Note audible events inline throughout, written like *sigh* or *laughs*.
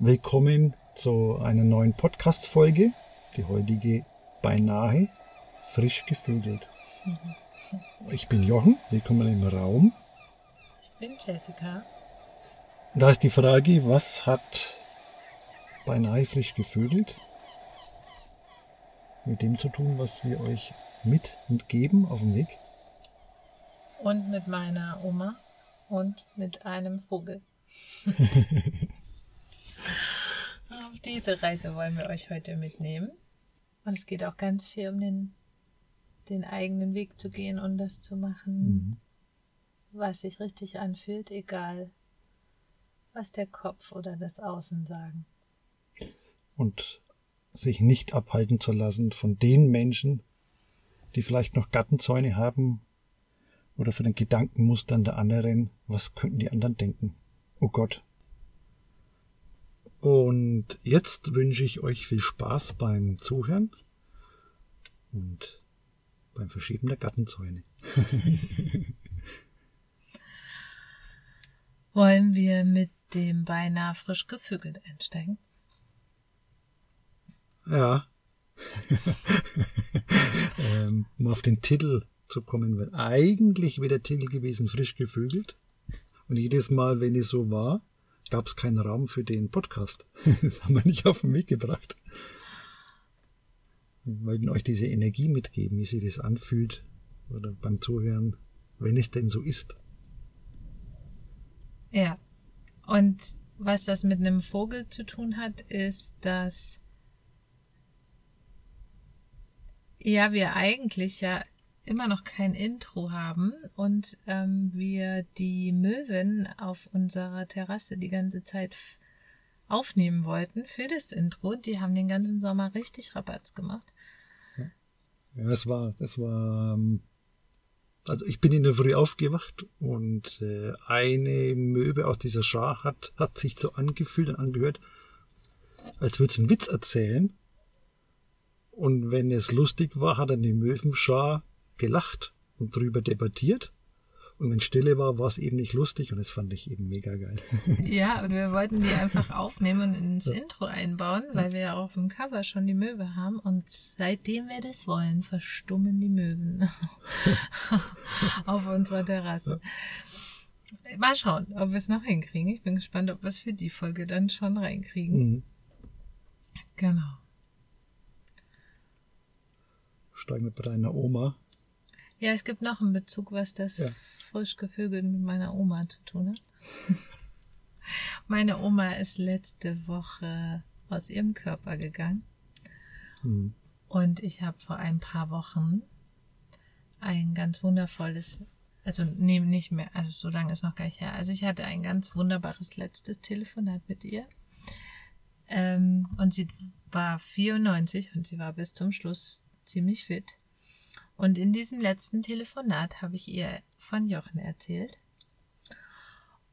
Willkommen zu einer neuen Podcast-Folge. Die heutige beinahe frisch gevögelt. Ich bin Jochen, willkommen im Raum. Ich bin Jessica. Da ist die Frage, was hat beinahe frisch gevögelt mit dem zu tun, was wir euch mit und geben auf dem Weg? Und mit meiner Oma und mit einem Vogel. *laughs* Auf diese Reise wollen wir euch heute mitnehmen. Und es geht auch ganz viel um den, den eigenen Weg zu gehen und das zu machen, mhm. was sich richtig anfühlt, egal was der Kopf oder das Außen sagen. Und sich nicht abhalten zu lassen von den Menschen, die vielleicht noch Gattenzäune haben oder von den Gedankenmustern der anderen, was könnten die anderen denken? Oh Gott, und jetzt wünsche ich euch viel Spaß beim Zuhören und beim Verschieben der Gattenzäune. *laughs* Wollen wir mit dem beinahe frisch gevögelt einsteigen? Ja. *laughs* ähm, um auf den Titel zu kommen, weil eigentlich wäre der Titel gewesen frisch gevögelt. Und jedes Mal, wenn es so war, gab es keinen Raum für den Podcast. *laughs* das haben wir nicht auf den Weg gebracht. Wir wollten euch diese Energie mitgeben, wie sich das anfühlt oder beim Zuhören, wenn es denn so ist. Ja. Und was das mit einem Vogel zu tun hat, ist, dass ja wir eigentlich ja immer noch kein Intro haben und ähm, wir die Möwen auf unserer Terrasse die ganze Zeit aufnehmen wollten für das Intro. Die haben den ganzen Sommer richtig Rabatz gemacht. Ja, das war, das war, ähm, also ich bin in der Früh aufgewacht und äh, eine Möwe aus dieser Schar hat, hat sich so angefühlt und angehört, als würde es einen Witz erzählen. Und wenn es lustig war, hat dann die Möwenschar gelacht und drüber debattiert. Und wenn Stille war, war es eben nicht lustig und das fand ich eben mega geil. *laughs* Ja, und wir wollten die einfach *laughs* aufnehmen und ins ja. Intro einbauen, weil wir ja auf dem Cover schon die Möwe haben. Und seitdem wir das wollen, verstummen die Möwen *laughs* auf unserer Terrasse. Mal schauen, ob wir es noch hinkriegen. Ich bin gespannt, ob wir es für die Folge dann schon reinkriegen. Mhm. Genau. Steigen wir bei deiner Oma ja, es gibt noch einen Bezug, was das ja. frisch gevögelt mit meiner Oma zu tun hat. *laughs* Meine Oma ist letzte Woche aus ihrem Körper gegangen. Mhm. Und ich habe vor ein paar Wochen ein ganz wundervolles, also nee, nicht mehr, also so lange ist noch gar nicht her. Also ich hatte ein ganz wunderbares letztes Telefonat mit ihr. Ähm, und sie war 94 und sie war bis zum Schluss ziemlich fit. Und in diesem letzten Telefonat habe ich ihr von Jochen erzählt.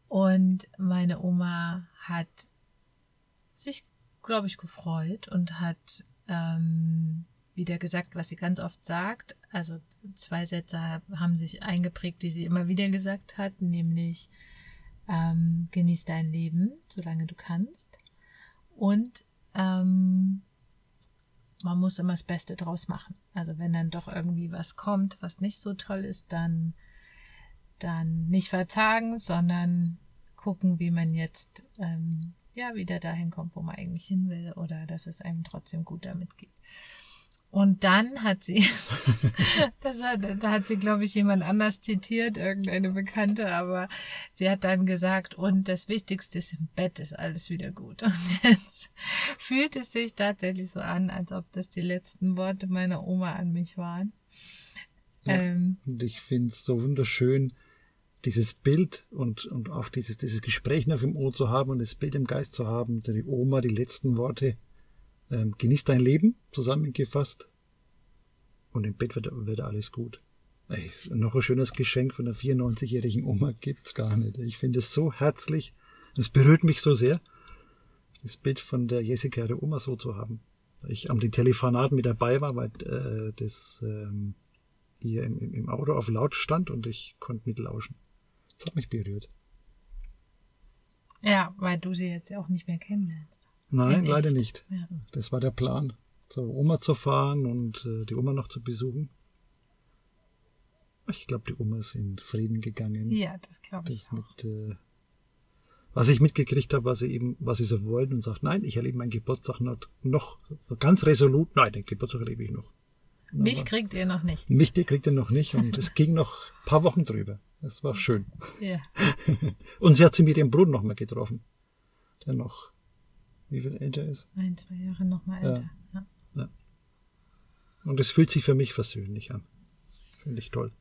Und meine Oma hat sich, glaube ich, gefreut und hat ähm, wieder gesagt, was sie ganz oft sagt. Also zwei Sätze haben sich eingeprägt, die sie immer wieder gesagt hat, nämlich ähm, genieß dein Leben, solange du kannst. Und ähm, man muss immer das Beste draus machen. Also wenn dann doch irgendwie was kommt, was nicht so toll ist, dann, dann nicht verzagen, sondern gucken, wie man jetzt ähm, ja wieder dahin kommt, wo man eigentlich hin will oder dass es einem trotzdem gut damit geht. Und dann hat sie, *laughs* das hat, da hat sie, glaube ich, jemand anders zitiert, irgendeine Bekannte, aber sie hat dann gesagt, und das Wichtigste ist im Bett ist alles wieder gut. Und jetzt fühlt es sich tatsächlich so an, als ob das die letzten Worte meiner Oma an mich waren. Ja, ähm, und ich finde es so wunderschön, dieses Bild und, und auch dieses, dieses Gespräch noch im Ohr zu haben und das Bild im Geist zu haben, die Oma die letzten Worte ähm, genieß dein Leben, zusammengefasst. Und im Bett wird, wird alles gut. Ey, noch ein schönes Geschenk von einer 94-jährigen Oma gibt's gar nicht. Ich finde es so herzlich. Es berührt mich so sehr, das Bild von der Jessica, ihre Oma, so zu haben. Ich am Telefonat mit dabei war, weil äh, das ähm, ihr im, im Auto auf laut stand und ich konnte mitlauschen. Das hat mich berührt. Ja, weil du sie jetzt auch nicht mehr kennenlernst. Nein, leider nicht. Ja. Das war der Plan, zur Oma zu fahren und äh, die Oma noch zu besuchen. Ich glaube, die Oma ist in Frieden gegangen. Ja, das glaube ich. Das auch. Mit, äh, was ich mitgekriegt habe, was sie eben, was sie so wollten und sagt, nein, ich erlebe meinen Geburtstag noch, ganz resolut, nein, den Geburtstag erlebe ich noch. Mich Aber kriegt ihr noch nicht. Mich kriegt ihr noch nicht und es ging noch ein paar Wochen drüber. Das war schön. Ja. *laughs* und sie hat sie mit ihrem Bruder noch mal getroffen, der noch, wie viel älter ist? Ein, zwei Jahre noch mal älter. Ja. ja. ja. Und es fühlt sich für mich versöhnlich an. Finde ich toll.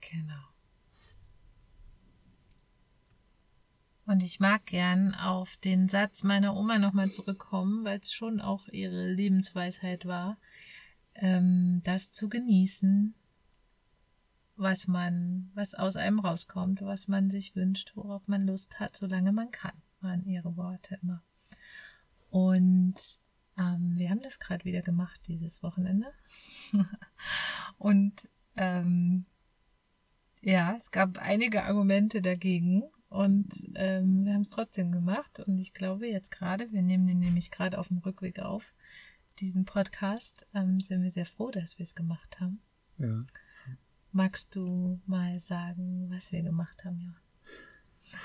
Genau. Und ich mag gern auf den Satz meiner Oma nochmal zurückkommen, weil es schon auch ihre Lebensweisheit war, ähm, das zu genießen, was man, was aus einem rauskommt, was man sich wünscht, worauf man Lust hat, solange man kann, waren ihre Worte immer. Und ähm, wir haben das gerade wieder gemacht dieses Wochenende. *laughs* Und ähm, ja, es gab einige Argumente dagegen und ähm, wir haben es trotzdem gemacht. Und ich glaube jetzt gerade, wir nehmen den nämlich gerade auf dem Rückweg auf, diesen Podcast, ähm, sind wir sehr froh, dass wir es gemacht haben. Ja. Magst du mal sagen, was wir gemacht haben,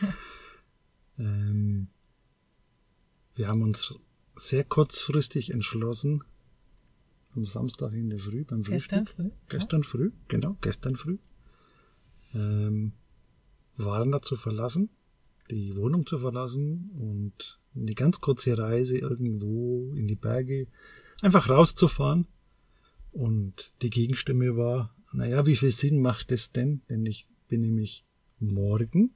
Johann? ähm, wir haben uns sehr kurzfristig entschlossen, am Samstag in der Früh beim Frühstück. Gestern früh? Gestern ja. früh, genau, gestern früh ähm, Warner zu verlassen, die Wohnung zu verlassen und eine ganz kurze Reise irgendwo in die Berge einfach rauszufahren. Und die Gegenstimme war, naja, wie viel Sinn macht es denn? Denn ich bin nämlich morgen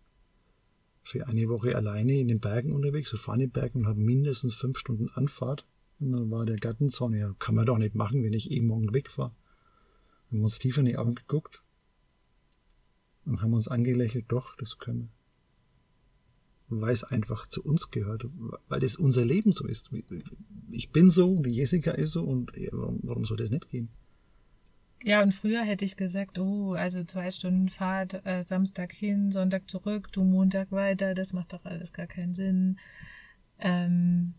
für eine Woche alleine in den Bergen unterwegs, so fahren in den Bergen und habe mindestens fünf Stunden Anfahrt. Und dann war der Gartenzaun, ja, kann man doch nicht machen, wenn ich eh morgen wegfahre. Wir haben uns tief in die Augen geguckt und haben uns angelächelt, doch, das können wir. Weil es einfach zu uns gehört, weil das unser Leben so ist. Ich bin so, die Jessica ist so und warum soll das nicht gehen? Ja, und früher hätte ich gesagt, oh, also zwei Stunden Fahrt, äh, Samstag hin, Sonntag zurück, du Montag weiter, das macht doch alles gar keinen Sinn. Ähm,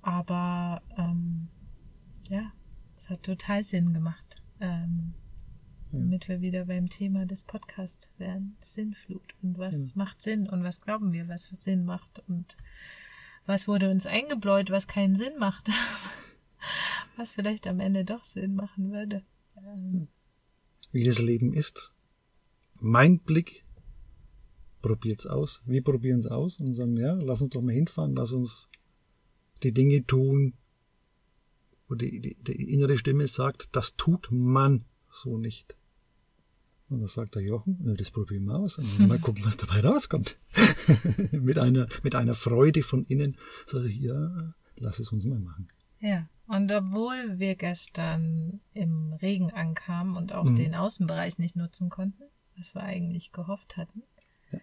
aber ähm, ja, es hat total Sinn gemacht. Ähm, damit wir wieder beim Thema des Podcasts werden. Sinnflut. Und was ja. macht Sinn und was glauben wir, was Sinn macht und was wurde uns eingebläut, was keinen Sinn macht. *laughs* was vielleicht am Ende doch Sinn machen würde. Ähm. Wie das Leben ist. Mein Blick probiert's aus. Wir probieren es aus und sagen, ja, lass uns doch mal hinfahren, lass uns die Dinge tun, wo die, die, die innere Stimme sagt, das tut man so nicht. Und dann sagt der Jochen, na, das probieren wir aus und mal *laughs* gucken, was dabei rauskommt. *laughs* mit einer, mit einer Freude von innen sage ich, ja, lass es uns mal machen. Ja. Und obwohl wir gestern im Regen ankamen und auch mhm. den Außenbereich nicht nutzen konnten, was wir eigentlich gehofft hatten, ja.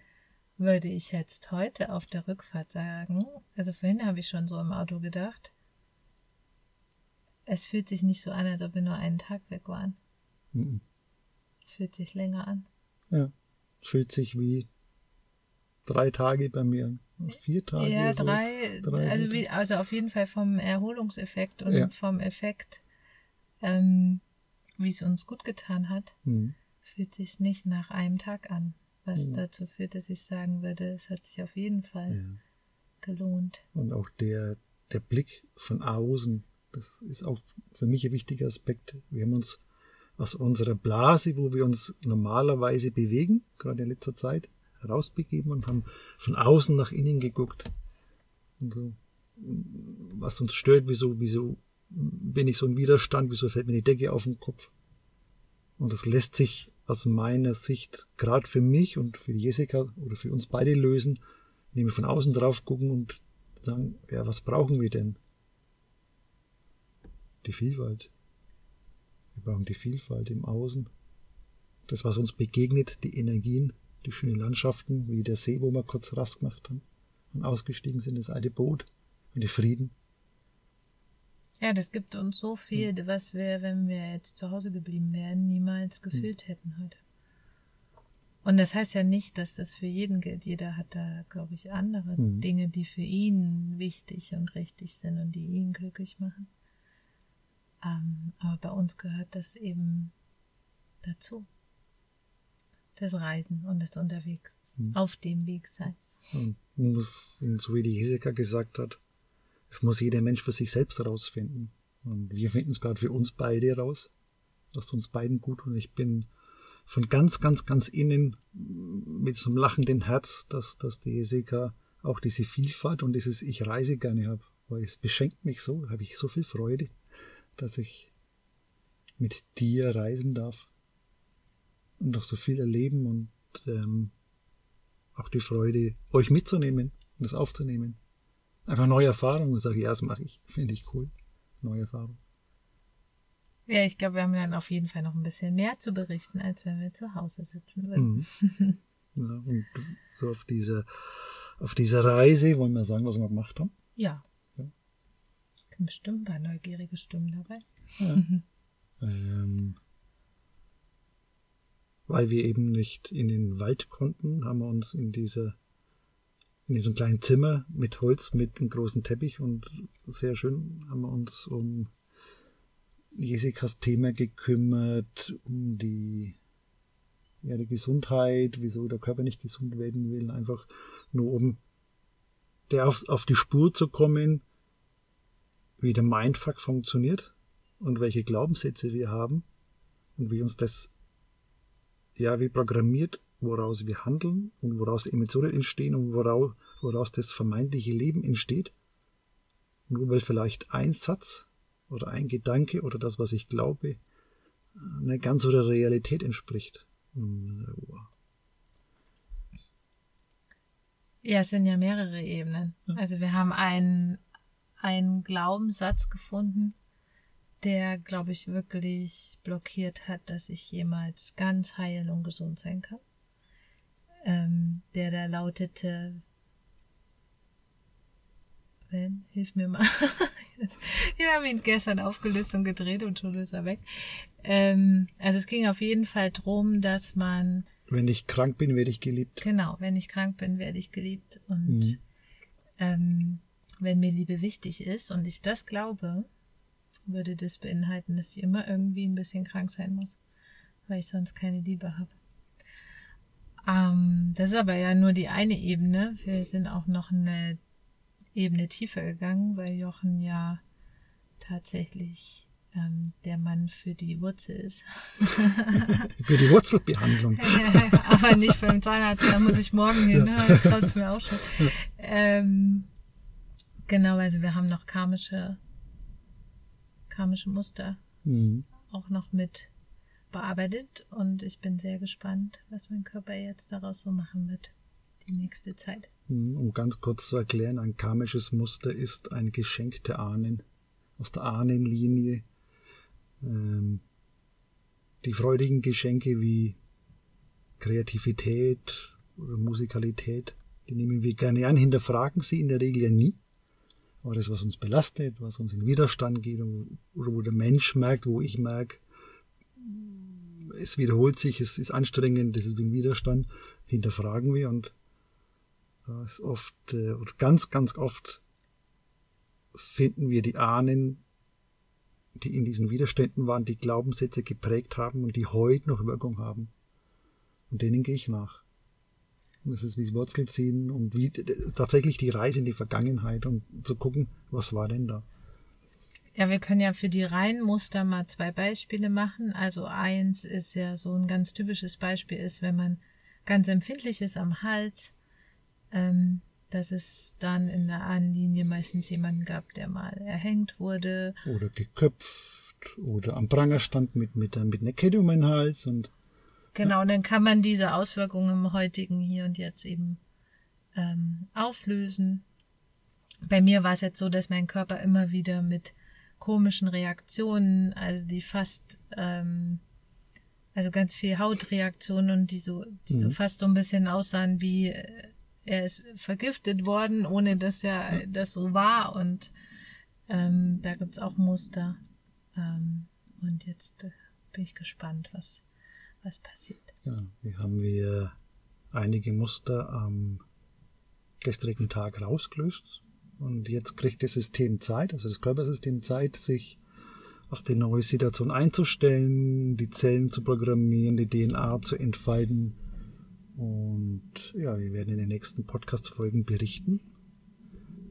würde ich jetzt heute auf der Rückfahrt sagen, also vorhin habe ich schon so im Auto gedacht, es fühlt sich nicht so an, als ob wir nur einen Tag weg waren. Mhm. Es fühlt sich länger an. Ja, es fühlt sich wie drei Tage bei mir an. Vier Tage. Ja, so. drei, drei also, wie, also auf jeden Fall vom Erholungseffekt und ja. vom Effekt, ähm, wie es uns gut getan hat, mhm. fühlt sich nicht nach einem Tag an. Was mhm. dazu führt, dass ich sagen würde, es hat sich auf jeden Fall ja. gelohnt. Und auch der, der Blick von außen, das ist auch für mich ein wichtiger Aspekt. Wir haben uns aus unserer Blase, wo wir uns normalerweise bewegen, gerade in letzter Zeit, rausbegeben und haben von außen nach innen geguckt. So, was uns stört, wieso, wieso bin ich so ein Widerstand, wieso fällt mir die Decke auf den Kopf? Und das lässt sich aus meiner Sicht gerade für mich und für Jessica oder für uns beide lösen, indem wir von außen drauf gucken und sagen, ja, was brauchen wir denn? Die Vielfalt. Wir brauchen die Vielfalt im Außen. Das, was uns begegnet, die Energien, die schönen Landschaften, wie der See, wo wir kurz Rast gemacht haben und ausgestiegen sind, das alte Boot und der Frieden. Ja, das gibt uns so viel, hm. was wir, wenn wir jetzt zu Hause geblieben wären, niemals gefühlt hm. hätten heute. Und das heißt ja nicht, dass das für jeden gilt. Jeder hat da, glaube ich, andere mhm. Dinge, die für ihn wichtig und richtig sind und die ihn glücklich machen. Ähm, aber bei uns gehört das eben dazu. Das Reisen und das Unterwegs, mhm. auf dem Weg sein. Und muss, so wie die Jessica gesagt hat, es muss jeder Mensch für sich selbst herausfinden. Und wir finden es gerade für uns beide raus. Das uns beiden gut und ich bin von ganz, ganz, ganz innen mit so einem lachenden Herz, dass, dass die Jessica auch diese Vielfalt und dieses Ich reise gerne habe. Weil es beschenkt mich so, habe ich so viel Freude, dass ich mit dir reisen darf und auch so viel erleben und ähm, auch die Freude, euch mitzunehmen und das aufzunehmen. Einfach neue Erfahrungen, sage ich, ja, das mache ich. Finde ich cool. Neue Erfahrungen. Ja, ich glaube, wir haben dann auf jeden Fall noch ein bisschen mehr zu berichten, als wenn wir zu Hause sitzen würden. Mhm. *laughs* ja, und so auf diese, auf dieser Reise wollen wir sagen, was wir gemacht haben? Ja. ja. Bestimmt ein paar neugierige Stimmen dabei. Ja. *laughs* ähm, weil wir eben nicht in den Wald konnten, haben wir uns in dieser in diesem kleinen Zimmer mit Holz, mit einem großen Teppich und sehr schön haben wir uns um Jessicas Thema gekümmert, um die, ja, die Gesundheit, wieso der Körper nicht gesund werden will, einfach nur um der auf, auf die Spur zu kommen, wie der Mindfuck funktioniert und welche Glaubenssätze wir haben und wie uns das ja wie programmiert, woraus wir handeln und woraus Emotionen entstehen und woraus, woraus das vermeintliche Leben entsteht. Nur weil vielleicht ein Satz oder ein Gedanke oder das, was ich glaube, eine ganz oder Realität entspricht. Ja, es sind ja mehrere Ebenen. Also wir haben einen, einen Glaubenssatz gefunden, der, glaube ich, wirklich blockiert hat, dass ich jemals ganz heil und gesund sein kann. Ähm, der da lautete, wenn, hilf mir mal. *laughs* Wir haben ihn gestern aufgelöst und gedreht und schon ist er weg. Ähm, also es ging auf jeden Fall drum, dass man. Wenn ich krank bin, werde ich geliebt. Genau, wenn ich krank bin, werde ich geliebt. Und mhm. ähm, wenn mir Liebe wichtig ist und ich das glaube, würde das beinhalten, dass ich immer irgendwie ein bisschen krank sein muss, weil ich sonst keine Liebe habe. Ähm, das ist aber ja nur die eine Ebene. Wir sind auch noch eine Ebene tiefer gegangen, weil Jochen ja tatsächlich ähm, der Mann für die Wurzel ist. *laughs* für die Wurzelbehandlung. *laughs* aber nicht beim Zahnarzt, da muss ich morgen hin, ja. ne? das mir auch schon. Ähm, genau, also wir haben noch karmische, karmische Muster mhm. auch noch mit bearbeitet und ich bin sehr gespannt, was mein Körper jetzt daraus so machen wird die nächste Zeit. Hm, um ganz kurz zu erklären, ein karmisches Muster ist ein Geschenk der Ahnen, aus der Ahnenlinie. Ähm, die freudigen Geschenke wie Kreativität oder Musikalität, die nehmen wir gerne an, hinterfragen sie in der Regel ja nie. Aber das, was uns belastet, was uns in Widerstand geht, oder wo der Mensch merkt, wo ich merke, es wiederholt sich, es ist anstrengend, das ist wie ein Widerstand, hinterfragen wir und da ist oft, äh, oder ganz, ganz oft finden wir die Ahnen, die in diesen Widerständen waren, die Glaubenssätze geprägt haben und die heute noch Wirkung haben. Und denen gehe ich nach. Das ist wie Wurzel ziehen und wie tatsächlich die Reise in die Vergangenheit und zu gucken, was war denn da. Ja, wir können ja für die Reihenmuster mal zwei Beispiele machen. Also eins ist ja so ein ganz typisches Beispiel ist, wenn man ganz empfindlich ist am Hals, ähm, dass es dann in der Ahnenlinie meistens jemanden gab, der mal erhängt wurde. Oder geköpft oder am Pranger stand mit, mit, mit einer Kette um den Hals und. Genau, und dann kann man diese Auswirkungen im heutigen Hier und Jetzt eben ähm, auflösen. Bei mir war es jetzt so, dass mein Körper immer wieder mit komischen Reaktionen, also die fast, ähm, also ganz viel Hautreaktionen und die so, die mhm. so fast so ein bisschen aussahen wie äh, er ist vergiftet worden, ohne dass er das so war. Und ähm, da es auch Muster. Ähm, und jetzt äh, bin ich gespannt, was, was passiert. Ja, hier haben wir einige Muster am gestrigen Tag rausgelöst. Und jetzt kriegt das System Zeit, also das Körpersystem Zeit, sich auf die neue Situation einzustellen, die Zellen zu programmieren, die DNA zu entfalten. Und ja, wir werden in den nächsten Podcast-Folgen berichten,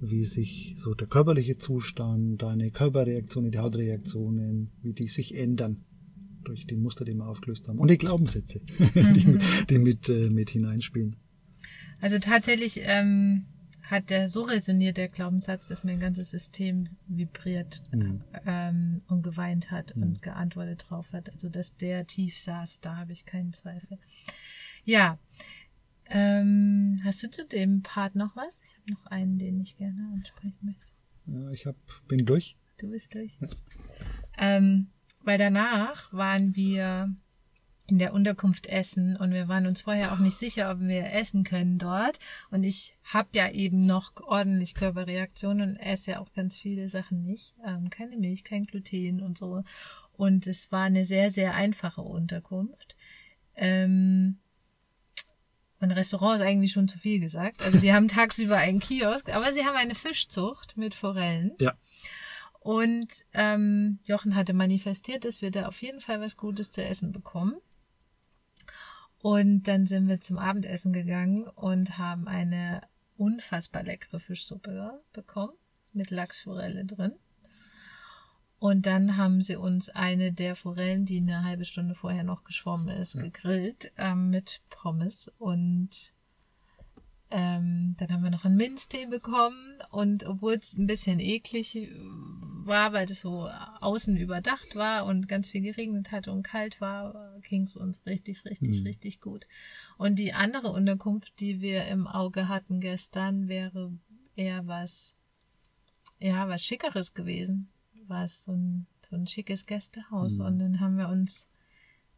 wie sich so der körperliche Zustand, deine Körperreaktionen, die Hautreaktionen, wie die sich ändern durch die Muster, die wir aufgelöst haben. Und die Glaubenssätze, die, die mit, äh, mit hineinspielen. Also tatsächlich ähm, hat der so resoniert, der Glaubenssatz, dass mein ganzes System vibriert mhm. ähm, und geweint hat mhm. und geantwortet drauf hat. Also dass der tief saß, da habe ich keinen Zweifel. Ja. Ähm, hast du zu dem Part noch was? Ich habe noch einen, den ich gerne ansprechen möchte. Ja, ich hab, bin durch. Du bist durch. Ja. Ähm, weil danach waren wir in der Unterkunft essen und wir waren uns vorher auch nicht sicher, ob wir essen können dort. Und ich habe ja eben noch ordentlich Körperreaktionen und esse ja auch ganz viele Sachen nicht. Ähm, keine Milch, kein Gluten und so. Und es war eine sehr, sehr einfache Unterkunft. Ähm, und Restaurant ist eigentlich schon zu viel gesagt. Also die haben *laughs* tagsüber einen Kiosk, aber sie haben eine Fischzucht mit Forellen. Ja. Und ähm, Jochen hatte manifestiert, dass wir da auf jeden Fall was Gutes zu essen bekommen. Und dann sind wir zum Abendessen gegangen und haben eine unfassbar leckere Fischsuppe bekommen mit Lachsforelle drin. Und dann haben sie uns eine der Forellen, die eine halbe Stunde vorher noch geschwommen ist, ja. gegrillt ähm, mit Pommes und ähm, dann haben wir noch einen Minztee bekommen und obwohl es ein bisschen eklig war, weil das so außen überdacht war und ganz viel geregnet hatte und kalt war, ging es uns richtig, richtig, mhm. richtig gut. Und die andere Unterkunft, die wir im Auge hatten gestern, wäre eher was, ja, was Schickeres gewesen. Was so ein, so ein schickes Gästehaus. Mhm. Und dann haben wir uns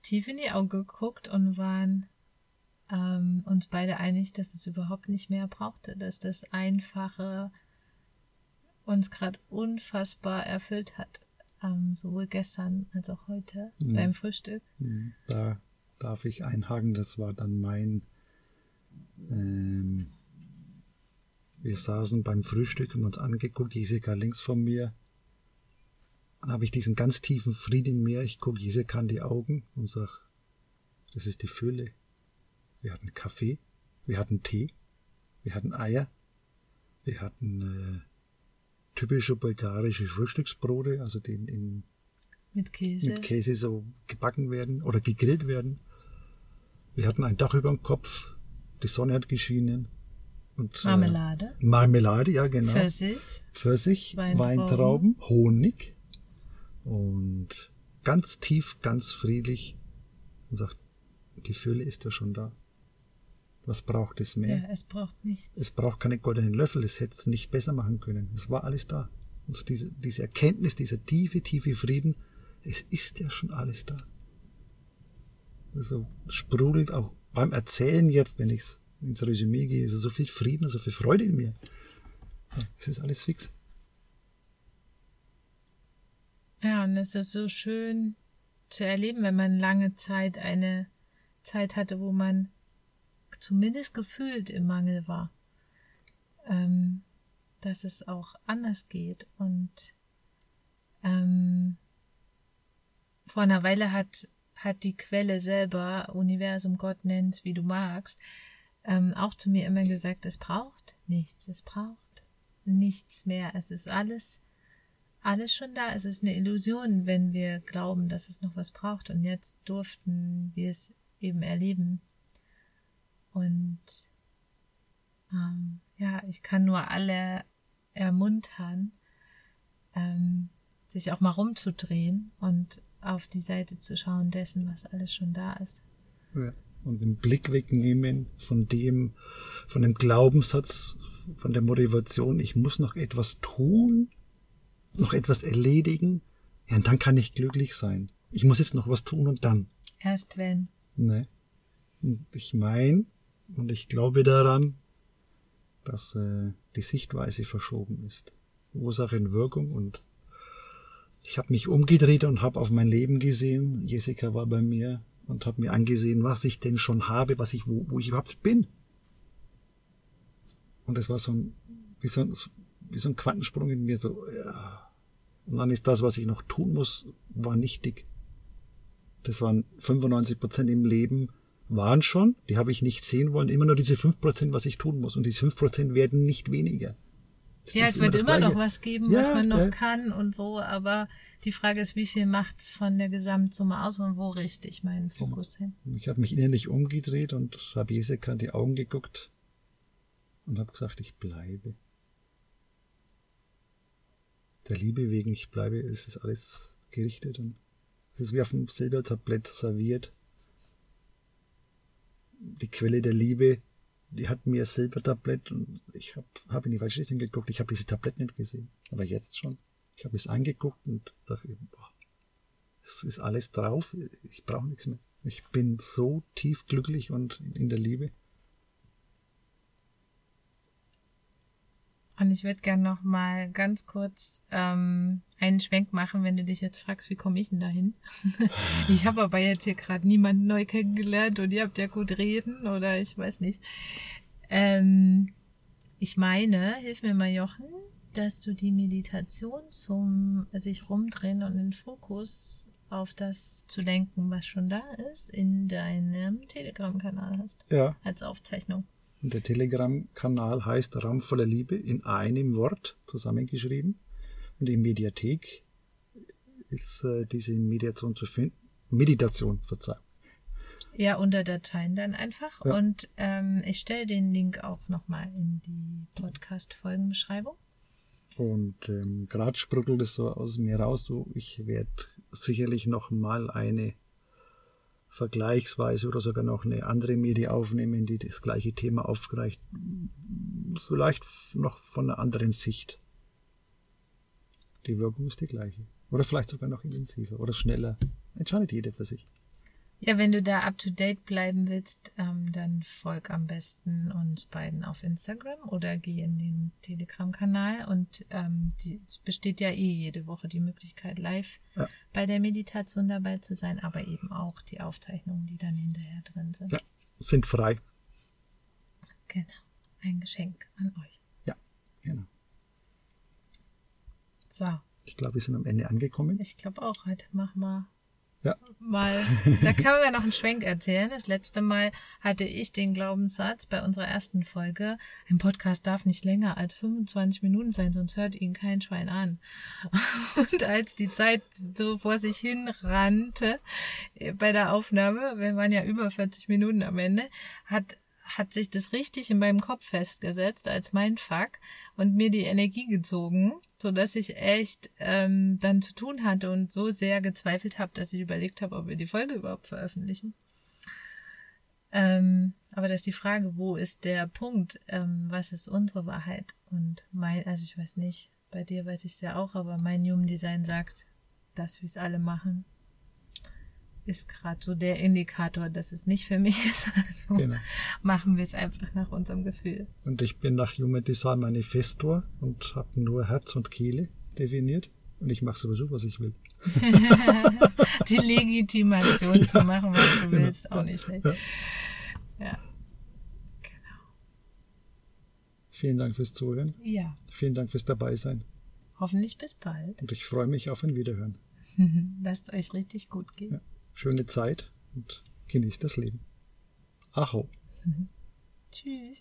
tief in die Augen geguckt und waren ähm, uns beide einig, dass es überhaupt nicht mehr brauchte, dass das Einfache uns gerade unfassbar erfüllt hat. Ähm, sowohl gestern als auch heute mhm. beim Frühstück. Mhm. Da darf ich einhaken, das war dann mein. Ähm, wir saßen beim Frühstück und uns angeguckt, Jessica links von mir. Dann habe ich diesen ganz tiefen Frieden in mir. Ich gucke Jessica in die Augen und sag, das ist die Fülle. Wir hatten Kaffee, wir hatten Tee, wir hatten Eier, wir hatten äh, typische bulgarische Frühstücksbrote, also die in, mit Käse. mit Käse so gebacken werden oder gegrillt werden. Wir hatten ein Dach über dem Kopf, die Sonne hat geschienen. Und, äh, Marmelade. Äh, Marmelade, ja genau. Pfirsich. Pfirsich, Weintrauben. Weintrauben, Honig und ganz tief, ganz friedlich und sagt, die Fülle ist ja schon da. Was braucht es mehr? Ja, es braucht nichts. Es braucht keine goldenen Löffel, es hätte es nicht besser machen können. Es war alles da. Und diese, diese Erkenntnis, dieser tiefe, tiefe Frieden, es ist ja schon alles da. So sprudelt auch beim Erzählen jetzt, wenn ich ins Resümee gehe, ist so viel Frieden, so viel Freude in mir. Es ist alles fix. Ja, und es ist so schön zu erleben, wenn man lange Zeit eine Zeit hatte, wo man zumindest gefühlt im Mangel war, ähm, dass es auch anders geht. Und ähm, vor einer Weile hat, hat die Quelle selber, Universum, Gott nenn's, wie du magst, ähm, auch zu mir immer gesagt, es braucht nichts, es braucht nichts mehr. Es ist alles, alles schon da. Es ist eine Illusion, wenn wir glauben, dass es noch was braucht. Und jetzt durften wir es eben erleben. Und ähm, ja, ich kann nur alle ermuntern, ähm, sich auch mal rumzudrehen und auf die Seite zu schauen dessen, was alles schon da ist. Ja. Und den Blick wegnehmen von dem, von dem Glaubenssatz, von der Motivation, ich muss noch etwas tun, noch etwas erledigen, ja, und dann kann ich glücklich sein. Ich muss jetzt noch was tun und dann. Erst wenn. Ne. Und ich meine, und ich glaube daran, dass äh, die Sichtweise verschoben ist. Ursache und Wirkung und ich habe mich umgedreht und habe auf mein Leben gesehen. Jessica war bei mir und habe mir angesehen, was ich denn schon habe, was ich, wo, wo ich überhaupt bin. Und das war so ein, wie so ein, wie so ein Quantensprung in mir, so, ja. Und dann ist das, was ich noch tun muss, war nichtig. Das waren 95 Prozent im Leben, waren schon, die habe ich nicht sehen wollen, immer nur diese 5 Prozent, was ich tun muss. Und diese 5 Prozent werden nicht weniger. Das ja, es wird immer, immer noch was geben, ja, was man noch ja. kann und so, aber die Frage ist, wie viel macht's von der Gesamtsumme aus und wo richte ich meinen genau. Fokus genau. hin? Ich habe mich innerlich umgedreht und habe Jessica in die Augen geguckt und habe gesagt, ich bleibe. Der Liebe wegen, ich bleibe, es ist alles gerichtet und es ist wie auf einem Silbertablett serviert. Die Quelle der Liebe die hat mir Silbertablett und ich habe hab in die falsche Richtung geguckt. Ich habe diese Tablett nicht gesehen. Aber jetzt schon. Ich habe es angeguckt und sage, boah, es ist alles drauf. Ich brauche nichts mehr. Ich bin so tief glücklich und in der Liebe. Und ich würde gerne noch mal ganz kurz ähm, einen Schwenk machen, wenn du dich jetzt fragst, wie komme ich denn dahin? *laughs* ich habe aber jetzt hier gerade niemanden neu kennengelernt und ihr habt ja gut reden oder ich weiß nicht. Ähm, ich meine, hilf mir mal Jochen, dass du die Meditation zum sich rumdrehen und den Fokus auf das zu lenken, was schon da ist, in deinem Telegram-Kanal hast. Ja. Als Aufzeichnung. Und der Telegram-Kanal heißt Raum voller Liebe in einem Wort zusammengeschrieben. Und in Mediathek ist äh, diese Mediation zu finden. Meditation, Verzeihung. Ja, unter Dateien dann einfach. Ja. Und ähm, ich stelle den Link auch nochmal in die Podcast-Folgenbeschreibung. Und ähm, gerade sprudelt es so aus mir raus. So, ich werde sicherlich nochmal eine vergleichsweise oder sogar noch eine andere Medie aufnehmen, die das gleiche Thema aufgreift. Vielleicht noch von einer anderen Sicht. Die Wirkung ist die gleiche. Oder vielleicht sogar noch intensiver oder schneller. Entscheidet jeder für sich. Ja, wenn du da up to date bleiben willst, ähm, dann folg am besten uns beiden auf Instagram oder geh in den Telegram-Kanal und ähm, die, es besteht ja eh jede Woche die Möglichkeit, live ja. bei der Meditation dabei zu sein, aber eben auch die Aufzeichnungen, die dann hinterher drin sind. Ja, sind frei. Genau. Ein Geschenk an euch. Ja, genau. So. Ich glaube, wir sind am Ende angekommen. Ich glaube auch. Heute machen wir ja. Mal, da können wir noch einen Schwenk erzählen. Das letzte Mal hatte ich den Glaubenssatz bei unserer ersten Folge, ein Podcast darf nicht länger als 25 Minuten sein, sonst hört ihn kein Schwein an. *laughs* Und als die Zeit so vor sich hin rannte bei der Aufnahme, wir waren ja über 40 Minuten am Ende, hat hat sich das richtig in meinem Kopf festgesetzt als mein Fuck und mir die Energie gezogen, so dass ich echt ähm, dann zu tun hatte und so sehr gezweifelt habe, dass ich überlegt habe, ob wir die Folge überhaupt veröffentlichen. Ähm, aber das ist die Frage, wo ist der Punkt? Ähm, was ist unsere Wahrheit? Und mein, also ich weiß nicht, bei dir weiß ich es ja auch, aber mein Human Design sagt, dass wir es alle machen ist gerade so der Indikator, dass es nicht für mich *laughs* ist. Also genau. machen wir es einfach nach unserem Gefühl. Und ich bin nach Human Design Manifestor und habe nur Herz und Kehle definiert. Und ich mache sowieso, was ich will. *laughs* Die Legitimation ja. zu machen, was du genau. willst, auch nicht schlecht. Ja. ja. Genau. Vielen Dank fürs Zuhören. Ja. Vielen Dank fürs Dabeisein. Hoffentlich bis bald. Und ich freue mich auf ein Wiederhören. *laughs* Lasst euch richtig gut gehen. Ja schöne Zeit und genießt das Leben. Aho. *laughs* Tschüss.